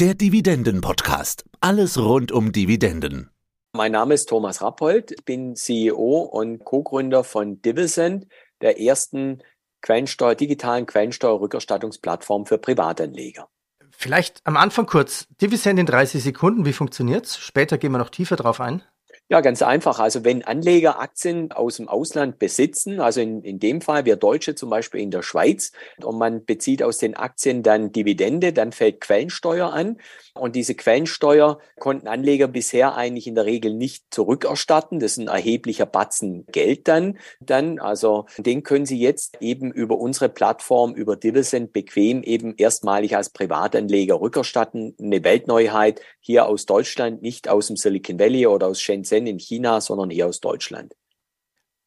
Der Dividenden-Podcast. Alles rund um Dividenden. Mein Name ist Thomas Rappold, ich bin CEO und Co-Gründer von Divisend, der ersten Quellensteuer, digitalen Quellensteuerrückerstattungsplattform für Privatanleger. Vielleicht am Anfang kurz, Divisend in 30 Sekunden, wie funktioniert's? Später gehen wir noch tiefer drauf ein. Ja, ganz einfach. Also wenn Anleger Aktien aus dem Ausland besitzen, also in, in dem Fall wir Deutsche zum Beispiel in der Schweiz, und man bezieht aus den Aktien dann Dividende, dann fällt Quellensteuer an. Und diese Quellensteuer konnten Anleger bisher eigentlich in der Regel nicht zurückerstatten. Das ist ein erheblicher Batzen Geld dann. dann. Also den können Sie jetzt eben über unsere Plattform, über Divisend bequem eben erstmalig als Privatanleger rückerstatten. Eine Weltneuheit hier aus Deutschland, nicht aus dem Silicon Valley oder aus Shenzhen Shenzhen in China, sondern hier aus Deutschland.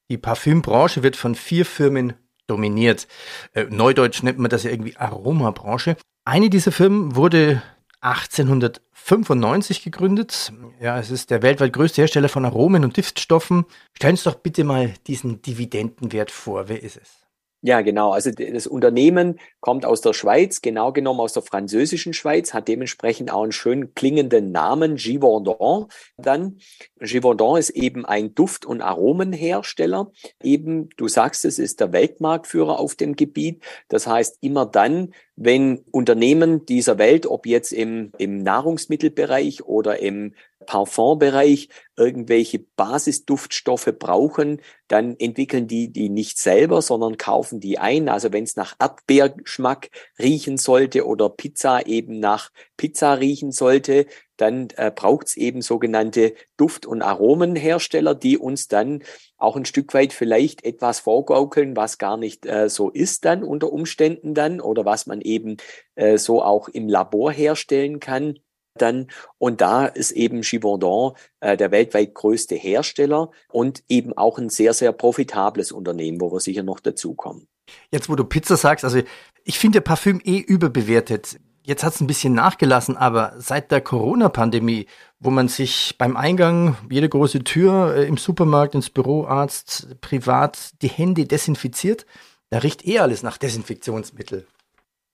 Die Parfümbranche wird von vier Firmen dominiert. Äh, Neudeutsch nennt man das ja irgendwie Aromabranche. Eine dieser Firmen wurde 1895 gegründet. Ja, es ist der weltweit größte Hersteller von Aromen und Duftstoffen. Stellen Sie doch bitte mal diesen Dividendenwert vor. Wer ist es? Ja, genau. Also das Unternehmen kommt aus der Schweiz, genau genommen aus der französischen Schweiz, hat dementsprechend auch einen schön klingenden Namen, Givaudan. Dann, Givaudan ist eben ein Duft- und Aromenhersteller. Eben, du sagst es, ist der Weltmarktführer auf dem Gebiet. Das heißt, immer dann, wenn Unternehmen dieser Welt, ob jetzt im, im Nahrungsmittelbereich oder im Parfumbereich irgendwelche Basisduftstoffe brauchen, dann entwickeln die die nicht selber, sondern kaufen die ein. Also wenn es nach Erdbeergeschmack riechen sollte oder Pizza eben nach Pizza riechen sollte, dann äh, braucht es eben sogenannte Duft- und Aromenhersteller, die uns dann auch ein Stück weit vielleicht etwas vorgaukeln, was gar nicht äh, so ist dann unter Umständen dann oder was man eben äh, so auch im Labor herstellen kann dann. Und da ist eben Givaudan äh, der weltweit größte Hersteller und eben auch ein sehr, sehr profitables Unternehmen, wo wir sicher noch dazukommen. Jetzt, wo du Pizza sagst, also ich finde Parfüm eh überbewertet. Jetzt hat es ein bisschen nachgelassen, aber seit der Corona-Pandemie, wo man sich beim Eingang jede große Tür äh, im Supermarkt, ins Büroarzt, privat die Hände desinfiziert, da riecht eh alles nach Desinfektionsmittel.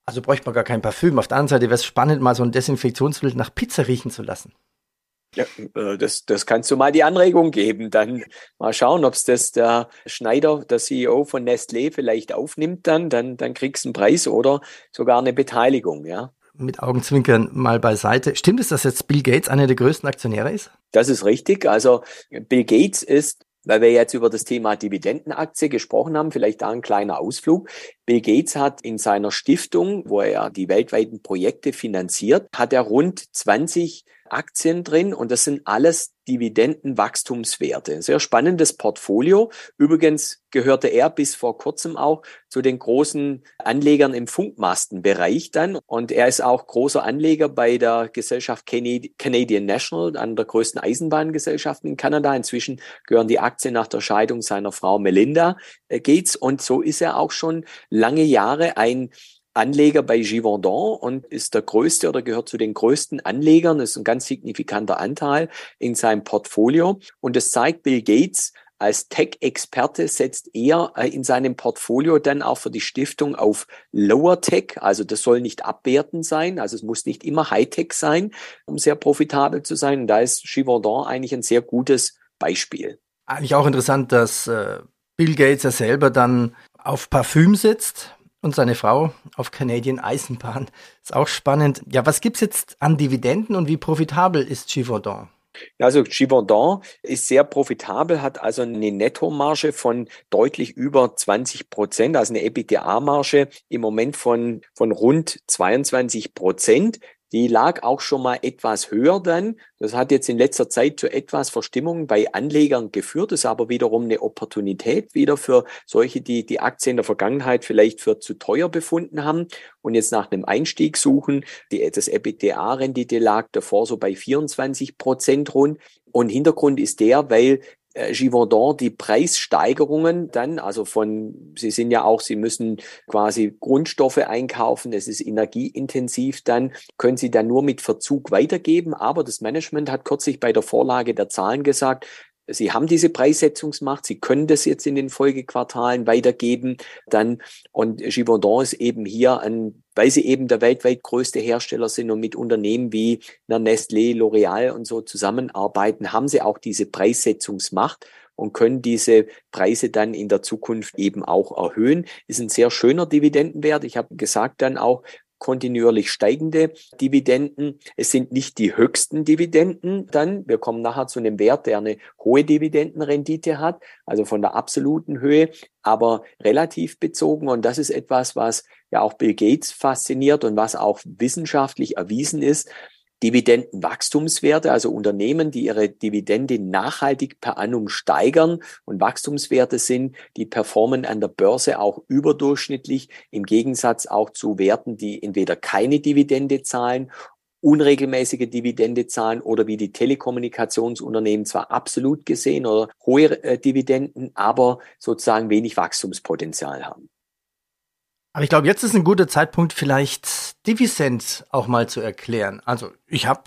Also bräuchte man gar kein Parfüm. Auf der anderen Seite wäre es spannend, mal so ein Desinfektionsmittel nach Pizza riechen zu lassen. Ja, äh, das, das kannst du mal die Anregung geben. Dann mal schauen, ob es das der Schneider, der CEO von Nestlé, vielleicht aufnimmt dann, dann, dann kriegst du einen Preis oder sogar eine Beteiligung, ja mit Augenzwinkern mal beiseite. Stimmt es, dass jetzt Bill Gates einer der größten Aktionäre ist? Das ist richtig. Also Bill Gates ist weil wir jetzt über das Thema Dividendenaktie gesprochen haben, vielleicht da ein kleiner Ausflug. Bill Gates hat in seiner Stiftung, wo er die weltweiten Projekte finanziert, hat er rund 20 Aktien drin und das sind alles Dividendenwachstumswerte. Sehr spannendes Portfolio. Übrigens gehörte er bis vor kurzem auch zu den großen Anlegern im Funkmastenbereich dann und er ist auch großer Anleger bei der Gesellschaft Canadian National, einer der größten Eisenbahngesellschaften in Kanada. Inzwischen gehören die Aktien nach der Scheidung seiner Frau Melinda äh, Gates und so ist er auch schon lange Jahre ein Anleger bei Givaudan und ist der größte oder gehört zu den größten Anlegern. Das ist ein ganz signifikanter Anteil in seinem Portfolio. Und das zeigt Bill Gates als Tech-Experte setzt er äh, in seinem Portfolio dann auch für die Stiftung auf Lower Tech. Also das soll nicht abwertend sein. Also es muss nicht immer High-Tech sein, um sehr profitabel zu sein. Und da ist Givaudan eigentlich ein sehr gutes Beispiel. Eigentlich auch interessant, dass äh, Bill Gates ja selber dann auf Parfüm setzt und seine Frau auf Canadian Eisenbahn. Ist auch spannend. Ja, was gibt's jetzt an Dividenden und wie profitabel ist Givaudan? Also Givaudan ist sehr profitabel, hat also eine Nettomarge von deutlich über 20 Prozent, also eine EBITDA-Marge im Moment von, von rund 22 Prozent. Die lag auch schon mal etwas höher dann. Das hat jetzt in letzter Zeit zu etwas Verstimmung bei Anlegern geführt. Ist aber wiederum eine Opportunität wieder für solche, die die Aktien in der Vergangenheit vielleicht für zu teuer befunden haben und jetzt nach einem Einstieg suchen. Die, das EBITDA-Rendite lag davor so bei 24 Prozent rund. Und Hintergrund ist der, weil Givaudan die Preissteigerungen dann, also von, Sie sind ja auch, Sie müssen quasi Grundstoffe einkaufen, es ist energieintensiv dann, können Sie dann nur mit Verzug weitergeben. Aber das Management hat kürzlich bei der Vorlage der Zahlen gesagt, Sie haben diese Preissetzungsmacht, Sie können das jetzt in den Folgequartalen weitergeben. Dann und Givaudan ist eben hier ein weil sie eben der weltweit größte Hersteller sind und mit Unternehmen wie Nestlé, L'Oreal und so zusammenarbeiten, haben sie auch diese Preissetzungsmacht und können diese Preise dann in der Zukunft eben auch erhöhen. Ist ein sehr schöner Dividendenwert. Ich habe gesagt dann auch, kontinuierlich steigende Dividenden. Es sind nicht die höchsten Dividenden dann. Wir kommen nachher zu einem Wert, der eine hohe Dividendenrendite hat, also von der absoluten Höhe, aber relativ bezogen. Und das ist etwas, was ja auch Bill Gates fasziniert und was auch wissenschaftlich erwiesen ist, Dividendenwachstumswerte, also Unternehmen, die ihre Dividende nachhaltig per annum steigern und Wachstumswerte sind, die performen an der Börse auch überdurchschnittlich im Gegensatz auch zu Werten, die entweder keine Dividende zahlen unregelmäßige Dividende zahlen oder wie die Telekommunikationsunternehmen zwar absolut gesehen oder hohe äh, Dividenden, aber sozusagen wenig Wachstumspotenzial haben. Aber ich glaube, jetzt ist ein guter Zeitpunkt, vielleicht Divisent auch mal zu erklären. Also ich habe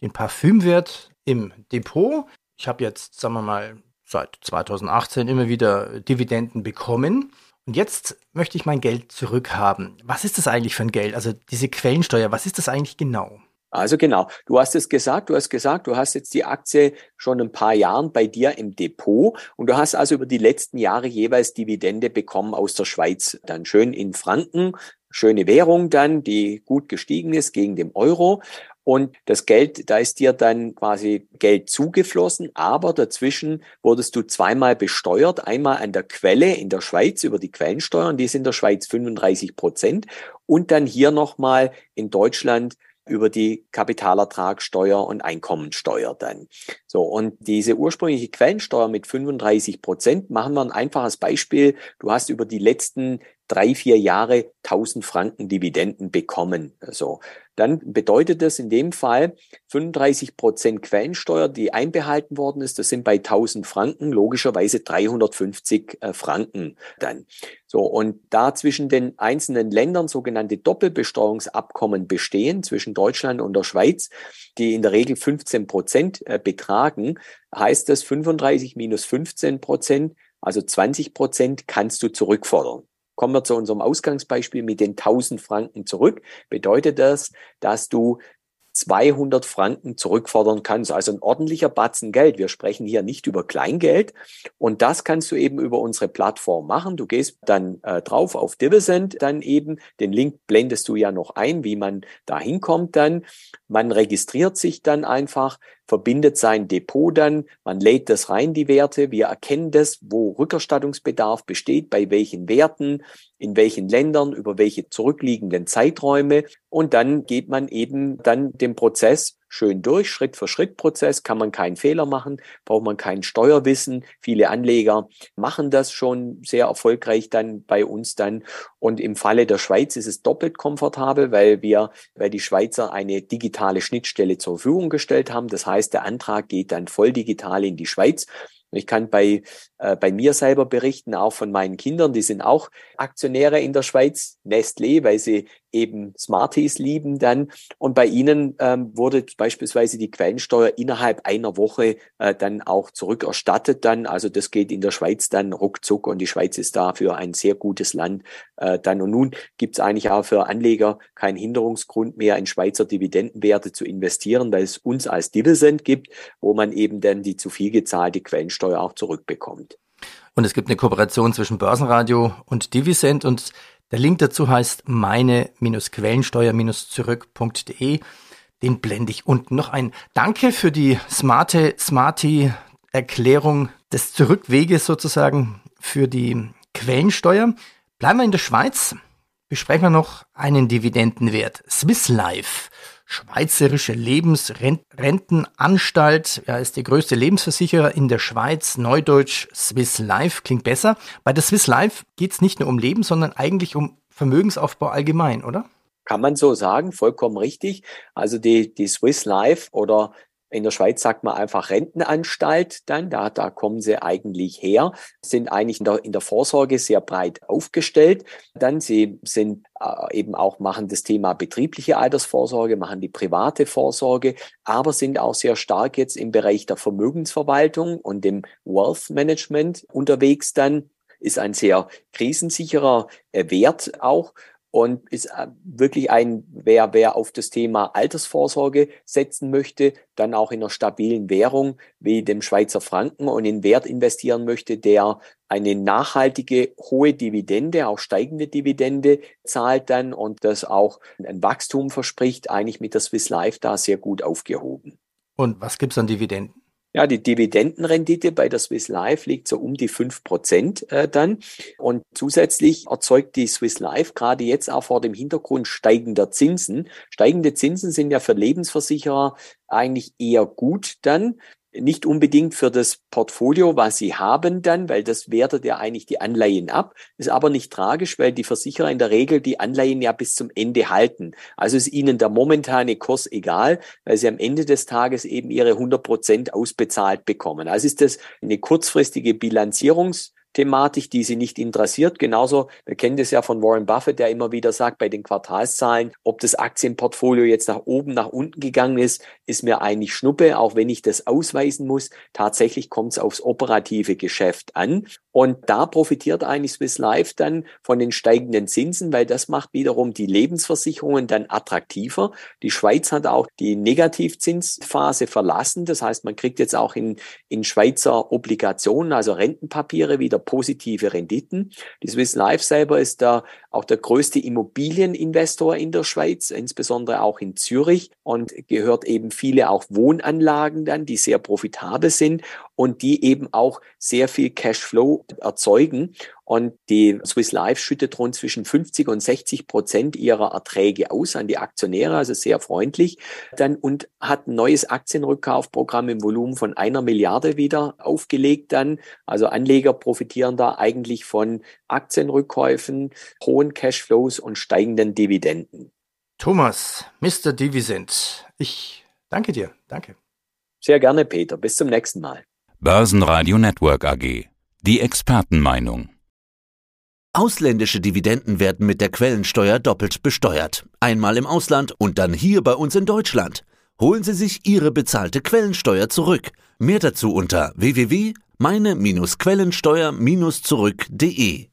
den Parfümwert im Depot. Ich habe jetzt, sagen wir mal, seit 2018 immer wieder Dividenden bekommen. Und jetzt möchte ich mein Geld zurückhaben. Was ist das eigentlich für ein Geld? Also diese Quellensteuer, was ist das eigentlich genau? Also genau, du hast es gesagt, du hast gesagt, du hast jetzt die Aktie schon ein paar Jahren bei dir im Depot und du hast also über die letzten Jahre jeweils Dividende bekommen aus der Schweiz, dann schön in Franken, schöne Währung dann, die gut gestiegen ist gegen den Euro und das Geld, da ist dir dann quasi Geld zugeflossen, aber dazwischen wurdest du zweimal besteuert. Einmal an der Quelle in der Schweiz über die Quellensteuer, und die ist in der Schweiz 35 Prozent. Und dann hier nochmal in Deutschland über die Kapitalertragssteuer und Einkommensteuer dann. So, und diese ursprüngliche Quellensteuer mit 35 Prozent machen wir ein einfaches Beispiel. Du hast über die letzten drei, vier Jahre 1000 Franken Dividenden bekommen. So, dann bedeutet das in dem Fall 35 Prozent Quellensteuer, die einbehalten worden ist. Das sind bei 1000 Franken logischerweise 350 äh, Franken dann. So, und da zwischen den einzelnen Ländern sogenannte Doppelbesteuerungsabkommen bestehen, zwischen Deutschland und der Schweiz, die in der Regel 15 Prozent äh, betragen, heißt das 35 minus 15 Prozent, also 20 Prozent kannst du zurückfordern. Kommen wir zu unserem Ausgangsbeispiel mit den 1000 Franken zurück. Bedeutet das, dass du 200 Franken zurückfordern kannst. Also ein ordentlicher Batzen Geld. Wir sprechen hier nicht über Kleingeld. Und das kannst du eben über unsere Plattform machen. Du gehst dann äh, drauf auf Divisend dann eben. Den Link blendest du ja noch ein, wie man da hinkommt dann. Man registriert sich dann einfach verbindet sein Depot dann, man lädt das rein, die Werte, wir erkennen das, wo Rückerstattungsbedarf besteht, bei welchen Werten, in welchen Ländern, über welche zurückliegenden Zeiträume. Und dann geht man eben dann den Prozess schön durch, Schritt für Schritt Prozess, kann man keinen Fehler machen, braucht man kein Steuerwissen. Viele Anleger machen das schon sehr erfolgreich dann bei uns dann. Und im Falle der Schweiz ist es doppelt komfortabel, weil wir, weil die Schweizer eine digitale Schnittstelle zur Verfügung gestellt haben. Das heißt, der Antrag geht dann voll digital in die Schweiz. Ich kann bei, äh, bei mir selber berichten, auch von meinen Kindern, die sind auch Aktionäre in der Schweiz, Nestlé, weil sie eben Smarties lieben dann. Und bei ihnen ähm, wurde beispielsweise die Quellensteuer innerhalb einer Woche äh, dann auch zurückerstattet dann. Also das geht in der Schweiz dann ruckzuck und die Schweiz ist dafür ein sehr gutes Land äh, dann. Und nun gibt es eigentlich auch für Anleger keinen Hinderungsgrund mehr, in Schweizer Dividendenwerte zu investieren, weil es uns als Dividend gibt, wo man eben dann die zu viel gezahlte Quellensteuer auch zurückbekommt. Und es gibt eine Kooperation zwischen Börsenradio und Divisend und der Link dazu heißt meine-quellensteuer-zurück.de. Den blende ich unten noch ein. Danke für die smarte, smarty Erklärung des Zurückweges sozusagen für die Quellensteuer. Bleiben wir in der Schweiz. Besprechen wir noch einen Dividendenwert. Swiss Life. Schweizerische Lebensrentenanstalt ja, ist der größte Lebensversicherer in der Schweiz. Neudeutsch Swiss Life klingt besser. Bei der Swiss Life geht es nicht nur um Leben, sondern eigentlich um Vermögensaufbau allgemein, oder? Kann man so sagen, vollkommen richtig. Also die, die Swiss Life oder In der Schweiz sagt man einfach Rentenanstalt dann, da, da kommen sie eigentlich her, sind eigentlich in der, in der Vorsorge sehr breit aufgestellt. Dann sie sind äh, eben auch machen das Thema betriebliche Altersvorsorge, machen die private Vorsorge, aber sind auch sehr stark jetzt im Bereich der Vermögensverwaltung und dem Wealth Management unterwegs dann ist ein sehr krisensicherer äh, Wert auch und ist äh, wirklich ein, wer, wer auf das Thema Altersvorsorge setzen möchte, dann auch in einer stabilen Währung wie dem Schweizer Franken und in Wert investieren möchte, der eine nachhaltige hohe Dividende, auch steigende Dividende zahlt dann und das auch ein Wachstum verspricht, eigentlich mit der Swiss Life da sehr gut aufgehoben. Und was gibt's an Dividenden? Ja, die Dividendenrendite bei der Swiss Life liegt so um die fünf Prozent äh, dann. Und zusätzlich erzeugt die Swiss Life gerade jetzt auch vor dem Hintergrund steigender Zinsen. Steigende Zinsen sind ja für Lebensversicherer eigentlich eher gut dann, nicht unbedingt für das Portfolio, was sie haben dann, weil das wertet ja eigentlich die Anleihen ab. Ist aber nicht tragisch, weil die Versicherer in der Regel die Anleihen ja bis zum Ende halten. Also ist ihnen der momentane Kurs egal, weil sie am Ende des Tages eben ihre 100 Prozent ausbezahlt bekommen. Also ist das eine kurzfristige Bilanzierungs Thematik, die sie nicht interessiert. Genauso, wir kennen das ja von Warren Buffett, der immer wieder sagt, bei den Quartalszahlen, ob das Aktienportfolio jetzt nach oben, nach unten gegangen ist, ist mir eigentlich Schnuppe, auch wenn ich das ausweisen muss. Tatsächlich kommt es aufs operative Geschäft an. Und da profitiert eigentlich Swiss Life dann von den steigenden Zinsen, weil das macht wiederum die Lebensversicherungen dann attraktiver. Die Schweiz hat auch die Negativzinsphase verlassen. Das heißt, man kriegt jetzt auch in, in Schweizer Obligationen, also Rentenpapiere, wieder positive Renditen. Die Swiss Life selber ist da auch der größte Immobilieninvestor in der Schweiz, insbesondere auch in Zürich und gehört eben viele auch Wohnanlagen dann, die sehr profitabel sind und die eben auch sehr viel Cashflow erzeugen. Und die Swiss Life schüttet rund zwischen 50 und 60 Prozent ihrer Erträge aus an die Aktionäre, also sehr freundlich. Dann und hat ein neues Aktienrückkaufprogramm im Volumen von einer Milliarde wieder aufgelegt dann. Also Anleger profitieren da eigentlich von Aktienrückkäufen, hohen Cashflows und steigenden Dividenden. Thomas, Mr. Divisent, ich danke dir. Danke. Sehr gerne, Peter. Bis zum nächsten Mal. Börsenradio Network AG. Die Expertenmeinung. Ausländische Dividenden werden mit der Quellensteuer doppelt besteuert. Einmal im Ausland und dann hier bei uns in Deutschland. Holen Sie sich Ihre bezahlte Quellensteuer zurück. Mehr dazu unter www.meine-quellensteuer-zurück.de.